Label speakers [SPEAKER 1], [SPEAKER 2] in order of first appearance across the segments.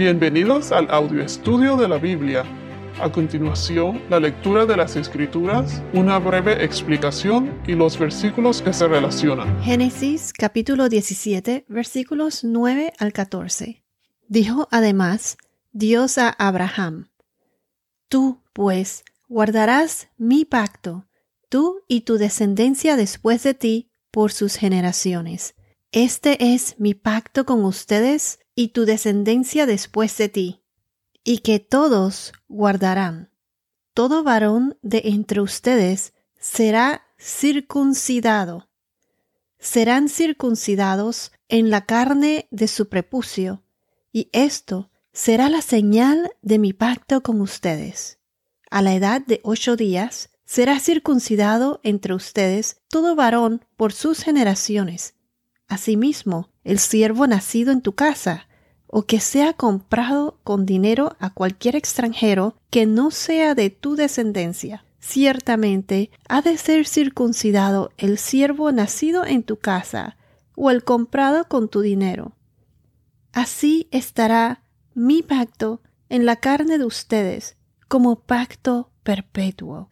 [SPEAKER 1] Bienvenidos al audio estudio de la Biblia. A continuación, la lectura de las Escrituras, una breve explicación y los versículos que se relacionan.
[SPEAKER 2] Génesis capítulo 17 versículos 9 al 14. Dijo además Dios a Abraham, Tú, pues, guardarás mi pacto, tú y tu descendencia después de ti, por sus generaciones. Este es mi pacto con ustedes y tu descendencia después de ti, y que todos guardarán. Todo varón de entre ustedes será circuncidado. Serán circuncidados en la carne de su prepucio, y esto será la señal de mi pacto con ustedes. A la edad de ocho días será circuncidado entre ustedes todo varón por sus generaciones. Asimismo, el siervo nacido en tu casa o que sea comprado con dinero a cualquier extranjero que no sea de tu descendencia. Ciertamente ha de ser circuncidado el siervo nacido en tu casa o el comprado con tu dinero. Así estará mi pacto en la carne de ustedes como pacto perpetuo.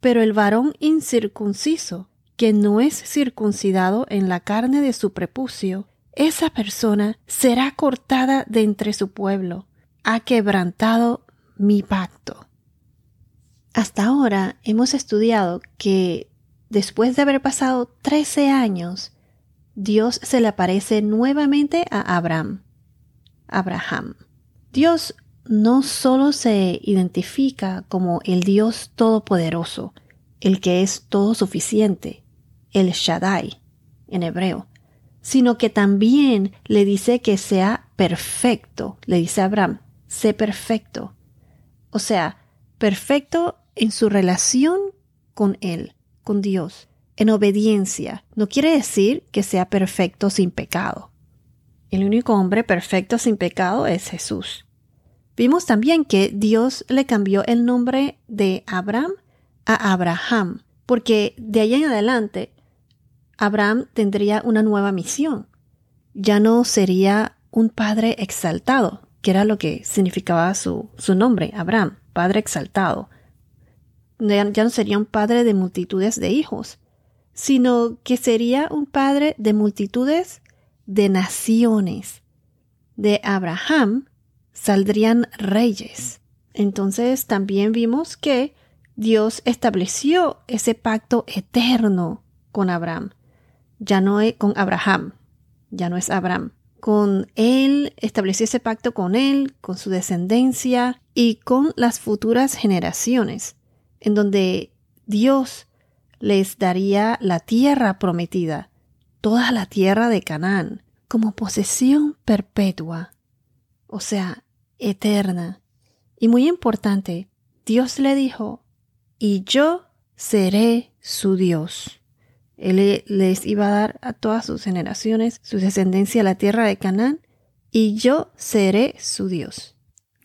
[SPEAKER 2] Pero el varón incircunciso, que no es circuncidado en la carne de su prepucio, esa persona será cortada de entre su pueblo. Ha quebrantado mi pacto. Hasta ahora hemos estudiado que después de haber pasado trece años, Dios se le aparece nuevamente a Abraham. Abraham. Dios no solo se identifica como el Dios todopoderoso, el que es todo suficiente, el Shaddai en hebreo, sino que también le dice que sea perfecto. Le dice a Abraham, sé perfecto. O sea, perfecto en su relación con Él, con Dios, en obediencia. No quiere decir que sea perfecto sin pecado. El único hombre perfecto sin pecado es Jesús. Vimos también que Dios le cambió el nombre de Abraham a Abraham, porque de allá en adelante Abraham tendría una nueva misión. Ya no sería un padre exaltado, que era lo que significaba su, nombre, Abraham, padre exaltado. Ya no sería un padre de multitudes de hijos, sino que sería un padre de multitudes de naciones. De Abraham saldrían reyes. Entonces también vimos que Dios estableció ese pacto eterno con Abraham ya no es con Abraham, ya no es Abraham. Con él estableció ese pacto con él, con su descendencia y con las futuras generaciones, en donde Dios les daría la tierra prometida, toda la tierra de Canaán, como posesión perpetua, o sea, eterna. Y muy importante, Dios le dijo, y yo seré su Dios. Él les iba a dar a todas sus generaciones su descendencia a la tierra de Canaán, y yo seré su Dios.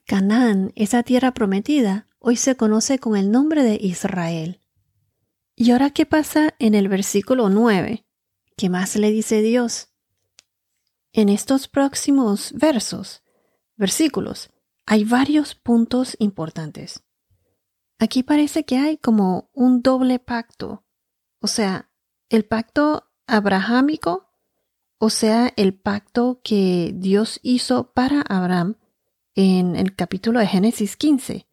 [SPEAKER 2] Canaán, esa tierra prometida, hoy se conoce con el nombre de Israel. ¿Y ahora qué pasa en el versículo 9? ¿Qué más le dice Dios? En estos próximos versos, versículos, hay varios puntos importantes. Aquí parece que hay como un doble pacto, o sea, el pacto abrahámico, o sea, el pacto que Dios hizo para Abraham en el capítulo de Génesis 15.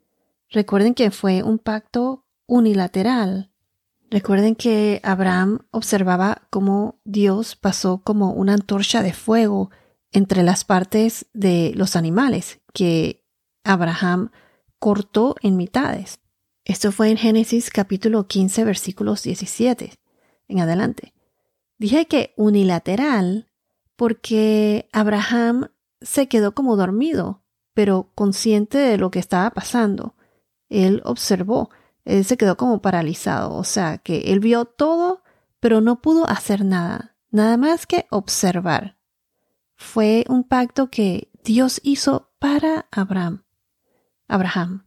[SPEAKER 2] Recuerden que fue un pacto unilateral. Recuerden que Abraham observaba cómo Dios pasó como una antorcha de fuego entre las partes de los animales que Abraham cortó en mitades. Esto fue en Génesis capítulo 15 versículos 17 en adelante. Dije que unilateral porque Abraham se quedó como dormido, pero consciente de lo que estaba pasando. Él observó, él se quedó como paralizado, o sea, que él vio todo, pero no pudo hacer nada, nada más que observar. Fue un pacto que Dios hizo para Abraham. Abraham.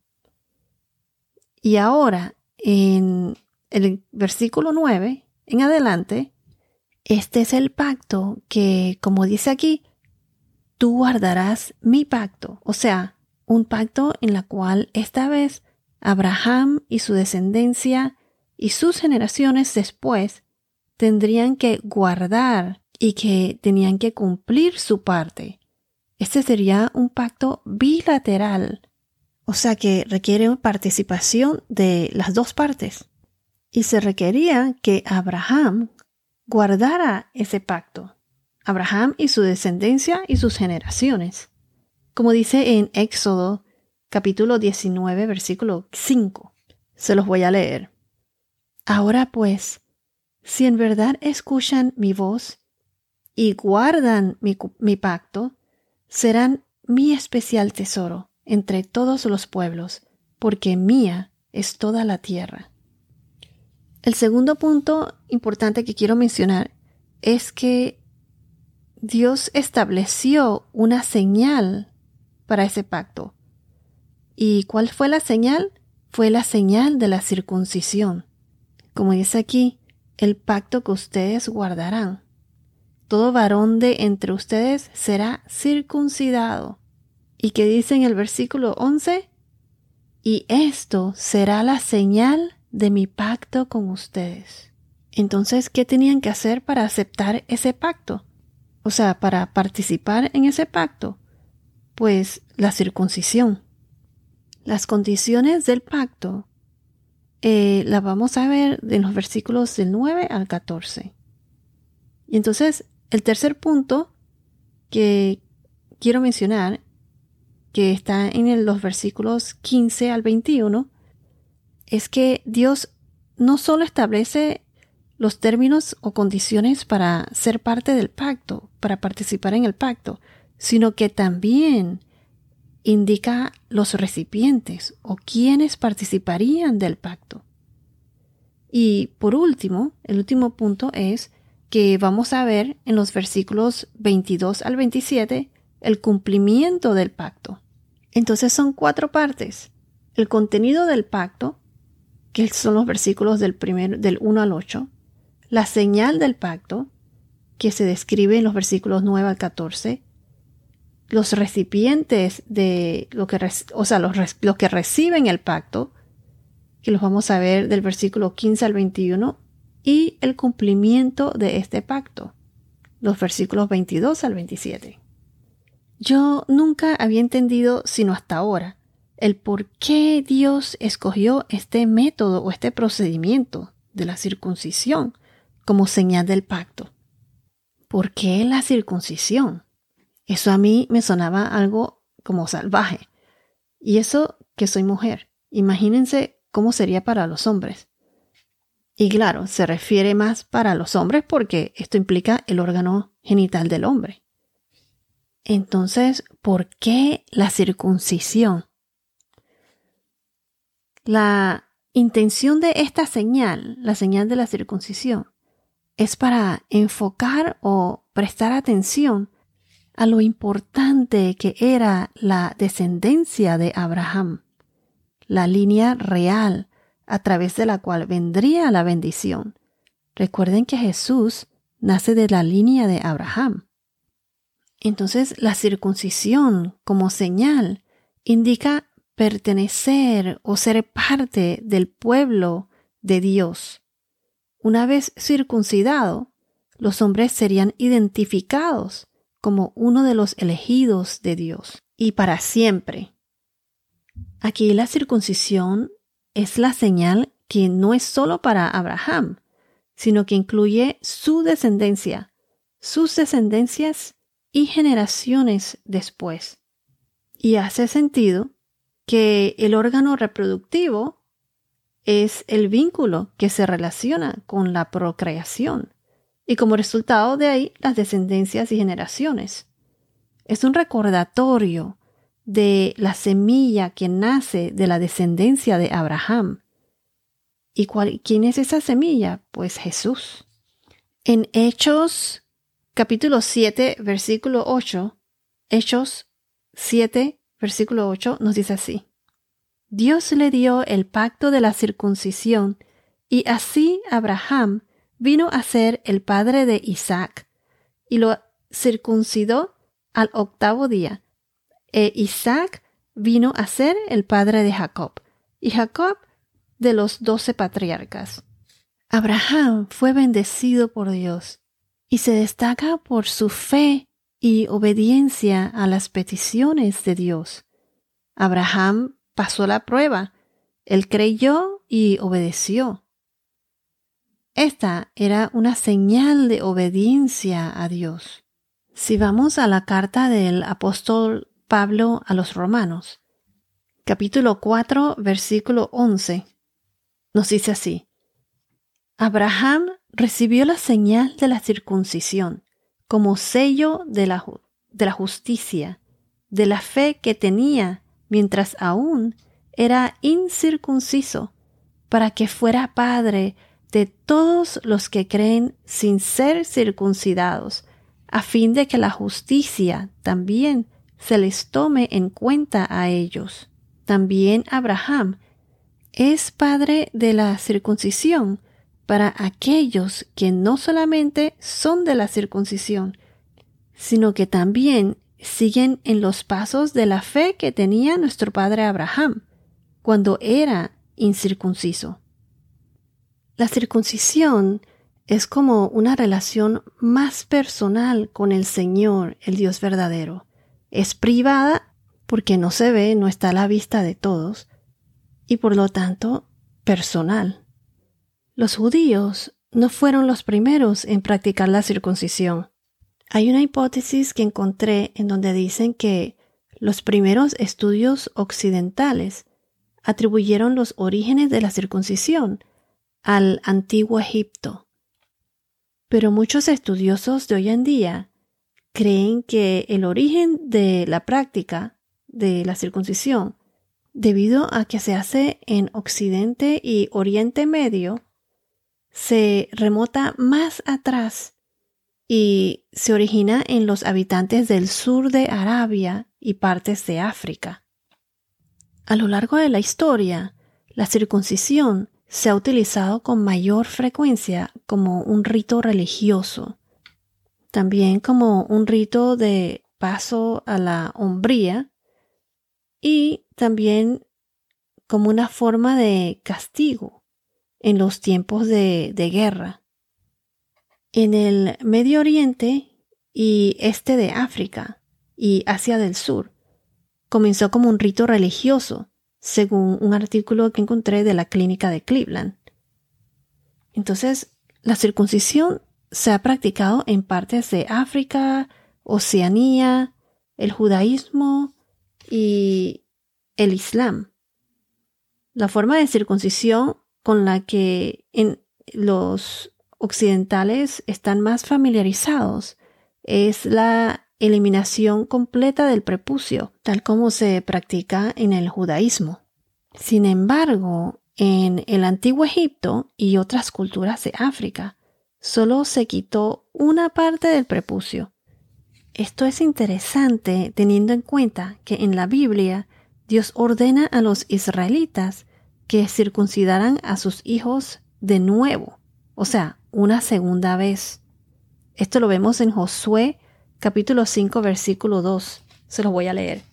[SPEAKER 2] Y ahora, en el versículo 9, en adelante, este es el pacto que, como dice aquí, tú guardarás mi pacto, o sea, un pacto en la cual esta vez Abraham y su descendencia y sus generaciones después tendrían que guardar y que tenían que cumplir su parte. Este sería un pacto bilateral, o sea que requiere participación de las dos partes. Y se requería que Abraham guardara ese pacto. Abraham y su descendencia y sus generaciones. Como dice en Éxodo capítulo 19 versículo 5. Se los voy a leer. Ahora pues, si en verdad escuchan mi voz y guardan mi, mi pacto, serán mi especial tesoro entre todos los pueblos, porque mía es toda la tierra. El segundo punto importante que quiero mencionar es que Dios estableció una señal para ese pacto. ¿Y cuál fue la señal? Fue la señal de la circuncisión. Como dice aquí, el pacto que ustedes guardarán. Todo varón de entre ustedes será circuncidado. ¿Y qué dice en el versículo 11? Y esto será la señal de mi pacto con ustedes. Entonces, ¿qué tenían que hacer para aceptar ese pacto? O sea, para participar en ese pacto. Pues la circuncisión. Las condiciones del pacto eh, las vamos a ver en los versículos del 9 al 14. Y entonces, el tercer punto que quiero mencionar que está en los versículos 15 al 21, es que Dios no solo establece los términos o condiciones para ser parte del pacto, para participar en el pacto, sino que también indica los recipientes o quienes participarían del pacto. Y por último, el último punto es que vamos a ver en los versículos 22 al 27 el cumplimiento del pacto. Entonces son cuatro partes. El contenido del pacto, que son los versículos del, primer, del 1 al 8. La señal del pacto, que se describe en los versículos 9 al 14. Los recipientes de lo que, o sea, los, los que reciben el pacto, que los vamos a ver del versículo 15 al 21, y el cumplimiento de este pacto, los versículos 22 al 27. Yo nunca había entendido, sino hasta ahora, el por qué Dios escogió este método o este procedimiento de la circuncisión como señal del pacto. ¿Por qué la circuncisión? Eso a mí me sonaba algo como salvaje. Y eso que soy mujer. Imagínense cómo sería para los hombres. Y claro, se refiere más para los hombres porque esto implica el órgano genital del hombre. Entonces, ¿por qué la circuncisión? La intención de esta señal, la señal de la circuncisión, es para enfocar o prestar atención a lo importante que era la descendencia de Abraham, la línea real a través de la cual vendría la bendición. Recuerden que Jesús nace de la línea de Abraham. Entonces la circuncisión como señal indica pertenecer o ser parte del pueblo de Dios. Una vez circuncidado, los hombres serían identificados como uno de los elegidos de Dios y para siempre. Aquí la circuncisión es la señal que no es solo para Abraham, sino que incluye su descendencia, sus descendencias y generaciones después. Y hace sentido que el órgano reproductivo es el vínculo que se relaciona con la procreación y como resultado de ahí las descendencias y generaciones. Es un recordatorio de la semilla que nace de la descendencia de Abraham. ¿Y quién es esa semilla? Pues Jesús. En Hechos capítulo 7, versículo 8, Hechos 7, versículo 8 nos dice así. Dios le dio el pacto de la circuncisión y así Abraham vino a ser el padre de Isaac y lo circuncidó al octavo día. E Isaac vino a ser el padre de Jacob, y Jacob de los doce patriarcas. Abraham fue bendecido por Dios y se destaca por su fe y obediencia a las peticiones de Dios. Abraham pasó la prueba, él creyó y obedeció. Esta era una señal de obediencia a Dios. Si vamos a la carta del apóstol Pablo a los romanos, capítulo 4, versículo 11, nos dice así, Abraham recibió la señal de la circuncisión como sello de la, de la justicia, de la fe que tenía mientras aún era incircunciso, para que fuera padre de todos los que creen sin ser circuncidados, a fin de que la justicia también se les tome en cuenta a ellos. También Abraham es padre de la circuncisión para aquellos que no solamente son de la circuncisión, sino que también siguen en los pasos de la fe que tenía nuestro padre Abraham cuando era incircunciso. La circuncisión es como una relación más personal con el Señor, el Dios verdadero. Es privada porque no se ve, no está a la vista de todos, y por lo tanto personal. Los judíos no fueron los primeros en practicar la circuncisión. Hay una hipótesis que encontré en donde dicen que los primeros estudios occidentales atribuyeron los orígenes de la circuncisión al antiguo Egipto. Pero muchos estudiosos de hoy en día creen que el origen de la práctica de la circuncisión, debido a que se hace en Occidente y Oriente Medio, se remota más atrás y se origina en los habitantes del sur de Arabia y partes de África. A lo largo de la historia, la circuncisión se ha utilizado con mayor frecuencia como un rito religioso, también como un rito de paso a la hombría y también como una forma de castigo en los tiempos de, de guerra. En el Medio Oriente y este de África y Asia del Sur, comenzó como un rito religioso, según un artículo que encontré de la clínica de Cleveland. Entonces, la circuncisión se ha practicado en partes de África, Oceanía, el judaísmo y el Islam. La forma de circuncisión con la que en los occidentales están más familiarizados es la eliminación completa del prepucio, tal como se practica en el judaísmo. Sin embargo, en el antiguo Egipto y otras culturas de África, solo se quitó una parte del prepucio. Esto es interesante teniendo en cuenta que en la Biblia Dios ordena a los israelitas que circuncidaran a sus hijos de nuevo, o sea, una segunda vez. Esto lo vemos en Josué capítulo 5 versículo 2. Se lo voy a leer.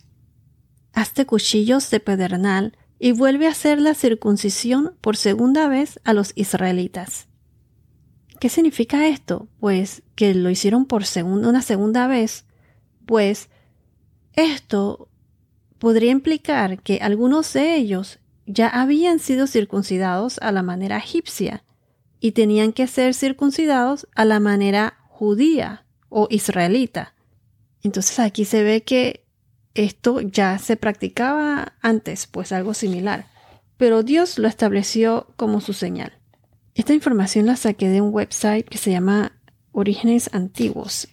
[SPEAKER 2] Hazte cuchillos de pedernal y vuelve a hacer la circuncisión por segunda vez a los israelitas. ¿Qué significa esto? Pues que lo hicieron por una segunda vez. Pues esto podría implicar que algunos de ellos ya habían sido circuncidados a la manera egipcia y tenían que ser circuncidados a la manera judía o israelita. Entonces aquí se ve que esto ya se practicaba antes, pues algo similar, pero Dios lo estableció como su señal. Esta información la saqué de un website que se llama Orígenes Antiguos.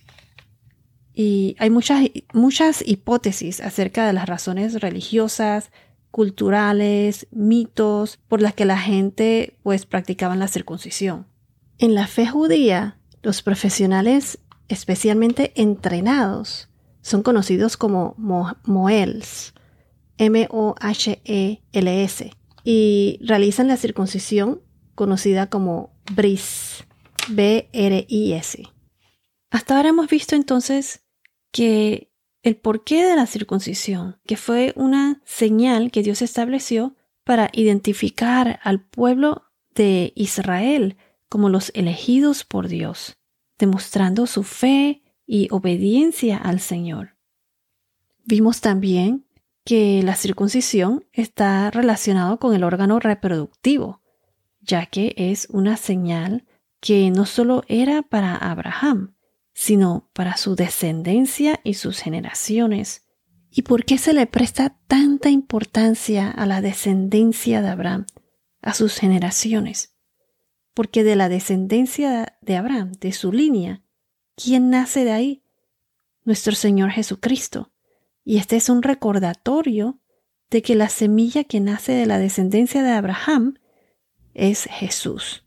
[SPEAKER 2] Y hay muchas, muchas hipótesis acerca de las razones religiosas, culturales, mitos por las que la gente pues practicaban la circuncisión. En la fe judía, los profesionales especialmente entrenados son conocidos como moels, M-O-H-E-L-S, y realizan la circuncisión conocida como bris, B-R-I-S. Hasta ahora hemos visto entonces que el porqué de la circuncisión, que fue una señal que Dios estableció para identificar al pueblo de Israel como los elegidos por Dios, demostrando su fe y obediencia al Señor. Vimos también que la circuncisión está relacionado con el órgano reproductivo, ya que es una señal que no solo era para Abraham, sino para su descendencia y sus generaciones. ¿Y por qué se le presta tanta importancia a la descendencia de Abraham, a sus generaciones? Porque de la descendencia de Abraham, de su línea, ¿quién nace de ahí? Nuestro Señor Jesucristo. Y este es un recordatorio de que la semilla que nace de la descendencia de Abraham es Jesús.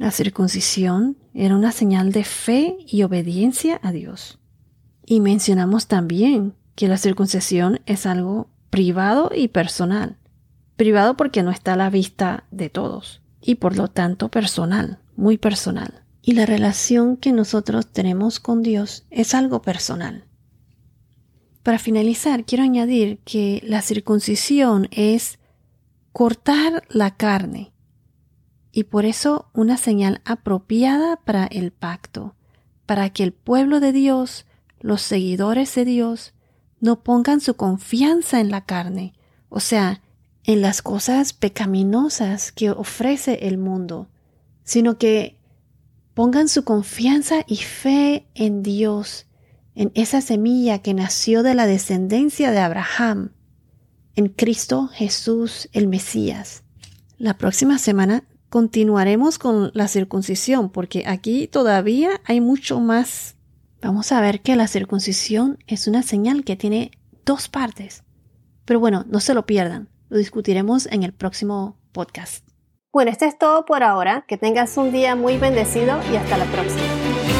[SPEAKER 2] La circuncisión era una señal de fe y obediencia a Dios. Y mencionamos también que la circuncisión es algo privado y personal. Privado porque no está a la vista de todos y por lo tanto personal, muy personal. Y la relación que nosotros tenemos con Dios es algo personal. Para finalizar, quiero añadir que la circuncisión es cortar la carne, y por eso una señal apropiada para el pacto, para que el pueblo de Dios, los seguidores de Dios, no pongan su confianza en la carne, o sea, en las cosas pecaminosas que ofrece el mundo, sino que pongan su confianza y fe en Dios, en esa semilla que nació de la descendencia de Abraham, en Cristo Jesús el Mesías. La próxima semana continuaremos con la circuncisión, porque aquí todavía hay mucho más. Vamos a ver que la circuncisión es una señal que tiene dos partes. Pero bueno, no se lo pierdan. Lo discutiremos en el próximo podcast.
[SPEAKER 3] Bueno, esto es todo por ahora. Que tengas un día muy bendecido y hasta la próxima.